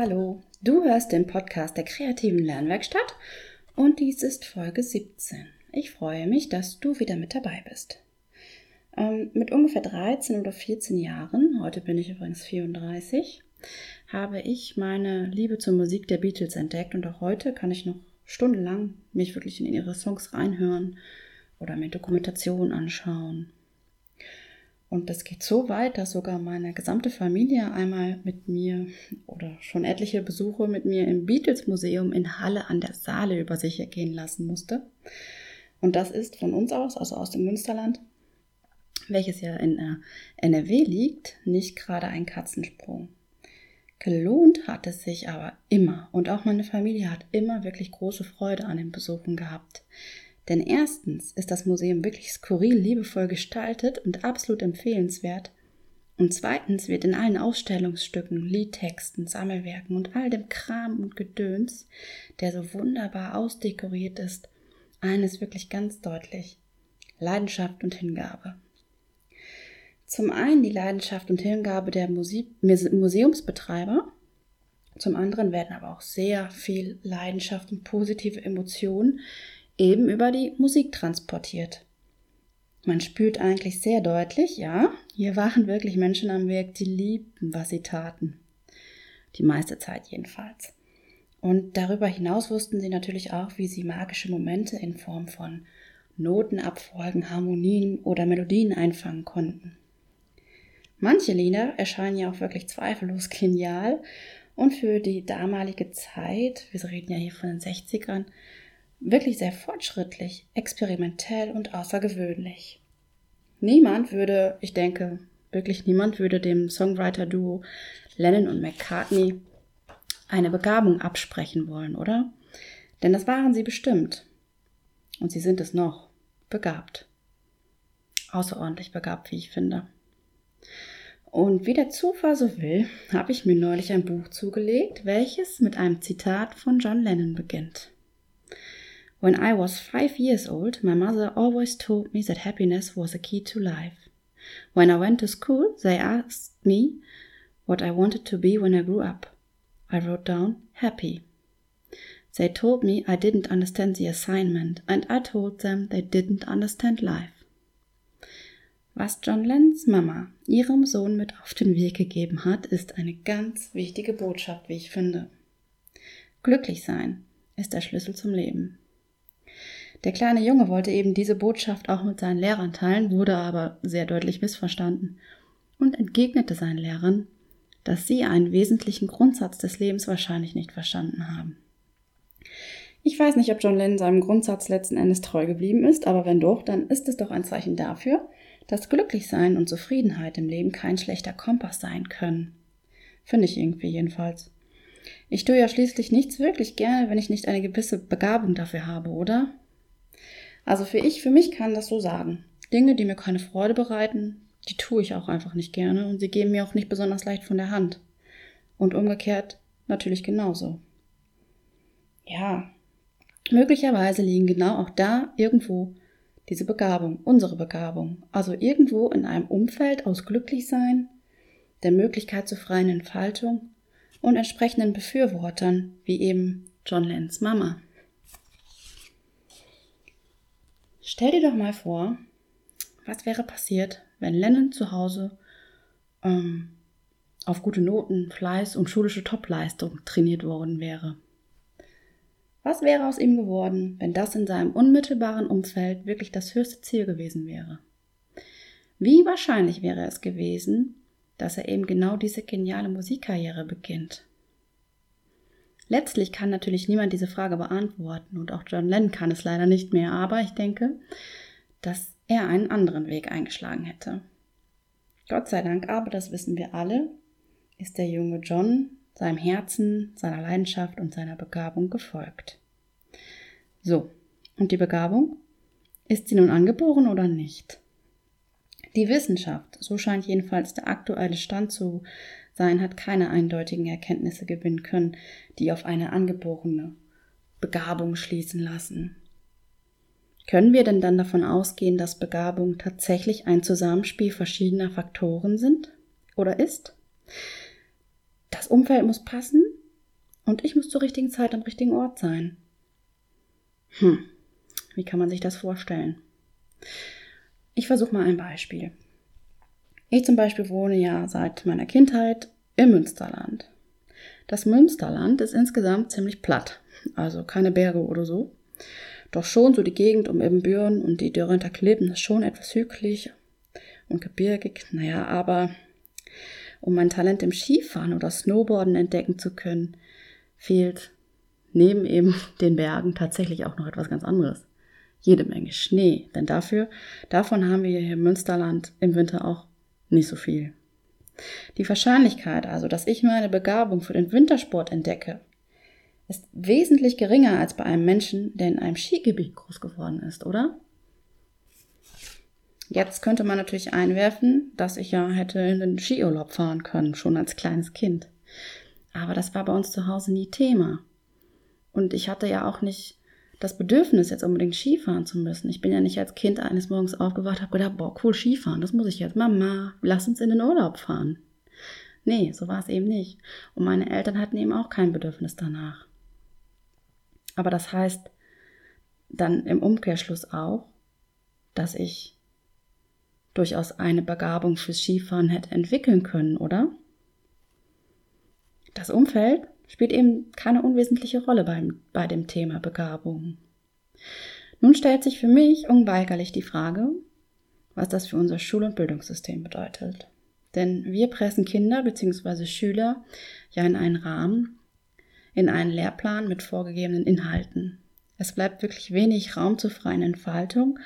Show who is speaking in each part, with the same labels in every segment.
Speaker 1: Hallo. Du hörst den Podcast der kreativen Lernwerkstatt und dies ist Folge 17. Ich freue mich, dass du wieder mit dabei bist. Ähm, mit ungefähr 13 oder 14 Jahren, heute bin ich übrigens 34, habe ich meine Liebe zur Musik der Beatles entdeckt und auch heute kann ich noch stundenlang mich wirklich in ihre Songs reinhören oder mir Dokumentationen anschauen. Und das geht so weit, dass sogar meine gesamte Familie einmal mit mir oder schon etliche Besuche mit mir im Beatles Museum in Halle an der Saale über sich ergehen lassen musste. Und das ist von uns aus, also aus dem Münsterland, welches ja in äh, NRW liegt, nicht gerade ein Katzensprung. Gelohnt hat es sich aber immer und auch meine Familie hat immer wirklich große Freude an den Besuchen gehabt. Denn erstens ist das Museum wirklich skurril liebevoll gestaltet und absolut empfehlenswert. Und zweitens wird in allen Ausstellungsstücken, Liedtexten, Sammelwerken und all dem Kram und Gedöns, der so wunderbar ausdekoriert ist, eines wirklich ganz deutlich. Leidenschaft und Hingabe. Zum einen die Leidenschaft und Hingabe der Musik Museumsbetreiber, zum anderen werden aber auch sehr viel Leidenschaft und positive Emotionen eben über die Musik transportiert. Man spürt eigentlich sehr deutlich, ja, hier waren wirklich Menschen am Werk, die liebten, was sie taten. Die meiste Zeit jedenfalls. Und darüber hinaus wussten sie natürlich auch, wie sie magische Momente in Form von Notenabfolgen, Harmonien oder Melodien einfangen konnten. Manche Lieder erscheinen ja auch wirklich zweifellos genial und für die damalige Zeit, wir reden ja hier von den 60ern, wirklich sehr fortschrittlich, experimentell und außergewöhnlich. Niemand würde, ich denke, wirklich niemand würde dem Songwriter-Duo Lennon und McCartney eine Begabung absprechen wollen, oder? Denn das waren sie bestimmt. Und sie sind es noch. Begabt. Außerordentlich begabt, wie ich finde. Und wie der Zufall so will, habe ich mir neulich ein Buch zugelegt, welches mit einem Zitat von John Lennon beginnt. When I was five years old, my mother always told me that happiness was a key to life. When I went to school, they asked me what I wanted to be when I grew up. I wrote down happy. They told me I didn't understand the assignment, and I told them they didn't understand life. Was John Lennons Mama ihrem Sohn mit auf den Weg gegeben hat, ist eine ganz wichtige Botschaft, wie ich finde. Glücklich sein ist der Schlüssel zum Leben. Der kleine Junge wollte eben diese Botschaft auch mit seinen Lehrern teilen, wurde aber sehr deutlich missverstanden und entgegnete seinen Lehrern, dass sie einen wesentlichen Grundsatz des Lebens wahrscheinlich nicht verstanden haben. Ich weiß nicht, ob John Lennon seinem Grundsatz letzten Endes treu geblieben ist, aber wenn doch, dann ist es doch ein Zeichen dafür, dass Glücklichsein und Zufriedenheit im Leben kein schlechter Kompass sein können. Finde ich irgendwie jedenfalls. Ich tue ja schließlich nichts wirklich gerne, wenn ich nicht eine gewisse Begabung dafür habe, oder? Also für ich, für mich kann das so sagen. Dinge, die mir keine Freude bereiten, die tue ich auch einfach nicht gerne und sie gehen mir auch nicht besonders leicht von der Hand. Und umgekehrt natürlich genauso. Ja, möglicherweise liegen genau auch da irgendwo diese Begabung, unsere Begabung. Also irgendwo in einem Umfeld aus Glücklichsein, der Möglichkeit zur freien Entfaltung und entsprechenden Befürwortern, wie eben John Lennons Mama. Stell dir doch mal vor, was wäre passiert, wenn Lennon zu Hause ähm, auf gute Noten, Fleiß und schulische Topleistung trainiert worden wäre. Was wäre aus ihm geworden, wenn das in seinem unmittelbaren Umfeld wirklich das höchste Ziel gewesen wäre? Wie wahrscheinlich wäre es gewesen, dass er eben genau diese geniale Musikkarriere beginnt? Letztlich kann natürlich niemand diese Frage beantworten und auch John Lennon kann es leider nicht mehr, aber ich denke, dass er einen anderen Weg eingeschlagen hätte. Gott sei Dank aber, das wissen wir alle, ist der junge John seinem Herzen, seiner Leidenschaft und seiner Begabung gefolgt. So, und die Begabung? Ist sie nun angeboren oder nicht? Die Wissenschaft, so scheint jedenfalls der aktuelle Stand zu sein, hat keine eindeutigen Erkenntnisse gewinnen können, die auf eine angeborene Begabung schließen lassen. Können wir denn dann davon ausgehen, dass Begabung tatsächlich ein Zusammenspiel verschiedener Faktoren sind oder ist? Das Umfeld muss passen und ich muss zur richtigen Zeit am richtigen Ort sein. Hm, wie kann man sich das vorstellen? Ich versuche mal ein Beispiel. Ich zum Beispiel wohne ja seit meiner Kindheit im Münsterland. Das Münsterland ist insgesamt ziemlich platt, also keine Berge oder so. Doch schon so die Gegend um Ebenbüren und die Dörrenter Klippen ist schon etwas hügelig und gebirgig. Naja, aber um mein Talent im Skifahren oder Snowboarden entdecken zu können, fehlt neben eben den Bergen tatsächlich auch noch etwas ganz anderes. Jede Menge Schnee, denn dafür, davon haben wir hier im Münsterland im Winter auch nicht so viel. Die Wahrscheinlichkeit also, dass ich meine Begabung für den Wintersport entdecke, ist wesentlich geringer als bei einem Menschen, der in einem Skigebiet groß geworden ist, oder? Jetzt könnte man natürlich einwerfen, dass ich ja hätte in den Skiurlaub fahren können, schon als kleines Kind. Aber das war bei uns zu Hause nie Thema. Und ich hatte ja auch nicht das Bedürfnis, jetzt unbedingt Skifahren zu müssen. Ich bin ja nicht als Kind eines Morgens aufgewacht, habe gedacht, boah, cool, Skifahren, das muss ich jetzt. Mama, lass uns in den Urlaub fahren. Nee, so war es eben nicht. Und meine Eltern hatten eben auch kein Bedürfnis danach. Aber das heißt dann im Umkehrschluss auch, dass ich durchaus eine Begabung fürs Skifahren hätte entwickeln können, oder? Das Umfeld spielt eben keine unwesentliche Rolle beim, bei dem Thema Begabung. Nun stellt sich für mich unweigerlich die Frage, was das für unser Schul- und Bildungssystem bedeutet. Denn wir pressen Kinder bzw. Schüler ja in einen Rahmen, in einen Lehrplan mit vorgegebenen Inhalten. Es bleibt wirklich wenig Raum zur freien Entfaltung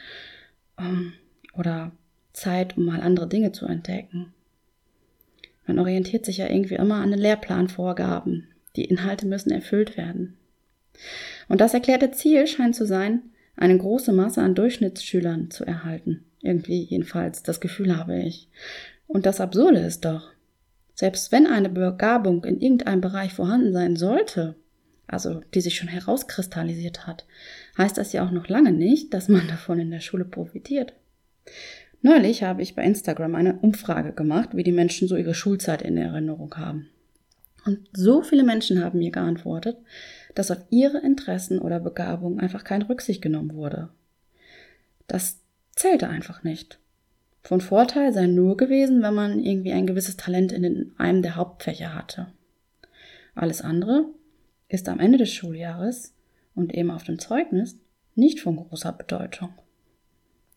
Speaker 1: ähm, oder Zeit, um mal andere Dinge zu entdecken. Man orientiert sich ja irgendwie immer an den Lehrplanvorgaben. Die Inhalte müssen erfüllt werden. Und das erklärte Ziel scheint zu sein, eine große Masse an Durchschnittsschülern zu erhalten. Irgendwie jedenfalls, das Gefühl habe ich. Und das Absurde ist doch, selbst wenn eine Begabung in irgendeinem Bereich vorhanden sein sollte, also die sich schon herauskristallisiert hat, heißt das ja auch noch lange nicht, dass man davon in der Schule profitiert. Neulich habe ich bei Instagram eine Umfrage gemacht, wie die Menschen so ihre Schulzeit in Erinnerung haben. Und so viele Menschen haben mir geantwortet, dass auf ihre Interessen oder Begabungen einfach keine Rücksicht genommen wurde. Das zählte einfach nicht. Von Vorteil sei nur gewesen, wenn man irgendwie ein gewisses Talent in einem der Hauptfächer hatte. Alles andere ist am Ende des Schuljahres und eben auf dem Zeugnis nicht von großer Bedeutung.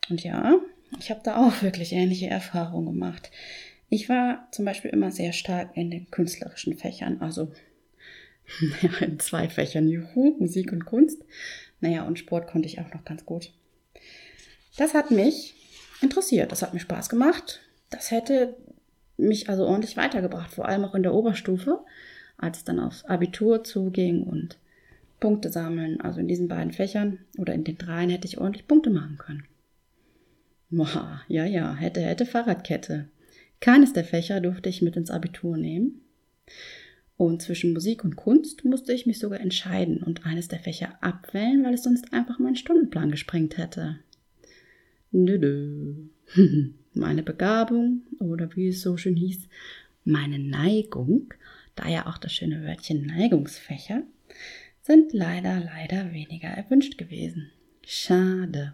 Speaker 1: Und ja, ich habe da auch wirklich ähnliche Erfahrungen gemacht. Ich war zum Beispiel immer sehr stark in den künstlerischen Fächern, also ja, in zwei Fächern, Juhu, Musik und Kunst. Naja, und Sport konnte ich auch noch ganz gut. Das hat mich interessiert, das hat mir Spaß gemacht. Das hätte mich also ordentlich weitergebracht, vor allem auch in der Oberstufe, als es dann aufs Abitur zuging und Punkte sammeln. Also in diesen beiden Fächern oder in den dreien hätte ich ordentlich Punkte machen können. Boah, ja, ja, hätte, hätte Fahrradkette. Keines der Fächer durfte ich mit ins Abitur nehmen. Und zwischen Musik und Kunst musste ich mich sogar entscheiden und eines der Fächer abwählen, weil es sonst einfach meinen Stundenplan gesprengt hätte. Nö, nö. Meine Begabung oder wie es so schön hieß, meine Neigung, da ja auch das schöne Wörtchen Neigungsfächer, sind leider, leider weniger erwünscht gewesen. Schade.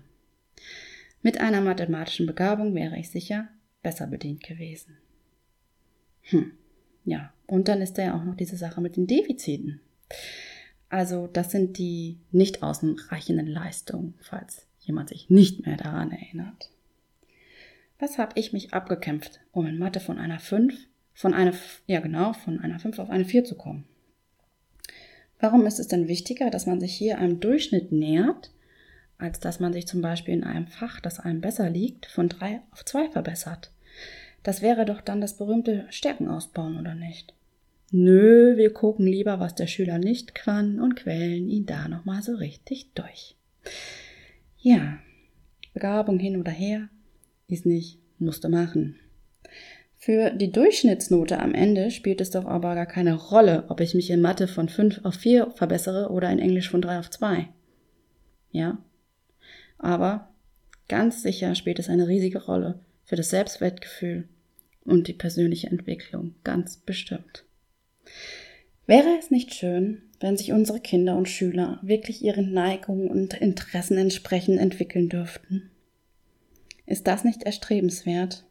Speaker 1: Mit einer mathematischen Begabung wäre ich sicher besser bedient gewesen. Hm, ja, und dann ist da ja auch noch diese Sache mit den Defiziten. Also das sind die nicht ausreichenden Leistungen, falls jemand sich nicht mehr daran erinnert. Was habe ich mich abgekämpft, um in Mathe von einer 5, von einer, ja genau, von einer 5 auf eine 4 zu kommen? Warum ist es denn wichtiger, dass man sich hier einem Durchschnitt nähert, als dass man sich zum Beispiel in einem Fach, das einem besser liegt, von drei auf zwei verbessert. Das wäre doch dann das berühmte Stärken ausbauen, oder nicht? Nö, wir gucken lieber, was der Schüler nicht kann und quälen ihn da nochmal so richtig durch. Ja, Begabung hin oder her, ist nicht, musste machen. Für die Durchschnittsnote am Ende spielt es doch aber gar keine Rolle, ob ich mich in Mathe von 5 auf 4 verbessere oder in Englisch von 3 auf 2. Ja? Aber ganz sicher spielt es eine riesige Rolle für das Selbstwertgefühl und die persönliche Entwicklung, ganz bestimmt. Wäre es nicht schön, wenn sich unsere Kinder und Schüler wirklich ihren Neigungen und Interessen entsprechend entwickeln dürften? Ist das nicht erstrebenswert?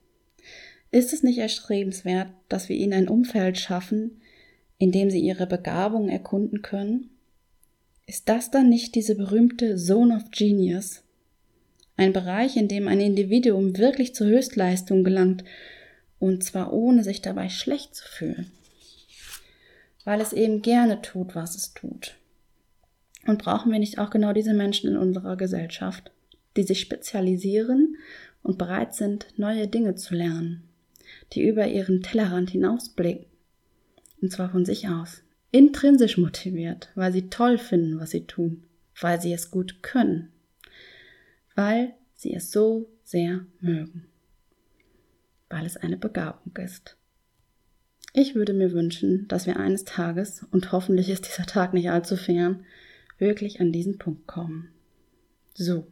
Speaker 1: Ist es nicht erstrebenswert, dass wir ihnen ein Umfeld schaffen, in dem sie ihre Begabungen erkunden können? Ist das dann nicht diese berühmte Zone of Genius? Ein Bereich, in dem ein Individuum wirklich zur Höchstleistung gelangt, und zwar ohne sich dabei schlecht zu fühlen, weil es eben gerne tut, was es tut. Und brauchen wir nicht auch genau diese Menschen in unserer Gesellschaft, die sich spezialisieren und bereit sind, neue Dinge zu lernen? die über ihren Tellerrand hinausblicken. Und zwar von sich aus. Intrinsisch motiviert, weil sie toll finden, was sie tun, weil sie es gut können, weil sie es so sehr mögen, weil es eine Begabung ist. Ich würde mir wünschen, dass wir eines Tages, und hoffentlich ist dieser Tag nicht allzu fern, wirklich an diesen Punkt kommen. So.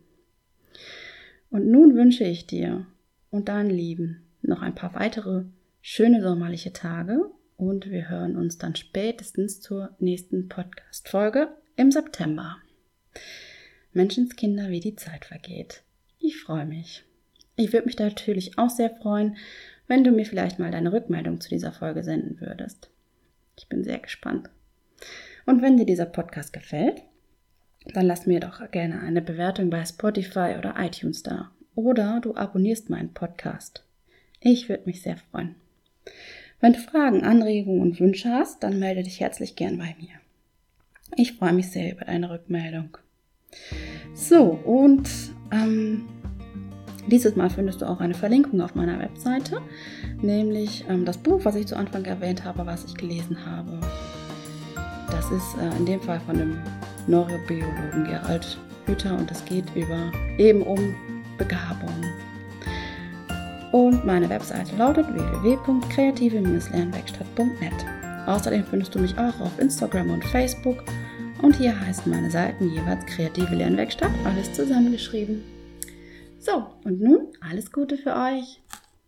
Speaker 1: Und nun wünsche ich dir und deinen Lieben noch ein paar weitere schöne sommerliche Tage und wir hören uns dann spätestens zur nächsten Podcast-Folge im September. Menschenskinder, wie die Zeit vergeht. Ich freue mich. Ich würde mich natürlich auch sehr freuen, wenn du mir vielleicht mal deine Rückmeldung zu dieser Folge senden würdest. Ich bin sehr gespannt. Und wenn dir dieser Podcast gefällt, dann lass mir doch gerne eine Bewertung bei Spotify oder iTunes da. Oder du abonnierst meinen Podcast. Ich würde mich sehr freuen. Wenn du Fragen, Anregungen und Wünsche hast, dann melde dich herzlich gern bei mir. Ich freue mich sehr über deine Rückmeldung. So, und ähm, dieses Mal findest du auch eine Verlinkung auf meiner Webseite, nämlich ähm, das Buch, was ich zu Anfang erwähnt habe, was ich gelesen habe. Das ist äh, in dem Fall von dem Neurobiologen Gerald Hüther und es geht über eben um Begabung. Und meine Webseite lautet www.kreative-lernwerkstatt.net. Außerdem findest du mich auch auf Instagram und Facebook und hier heißen meine Seiten jeweils Kreative Lernwerkstatt, alles zusammengeschrieben. So, und nun alles Gute für euch.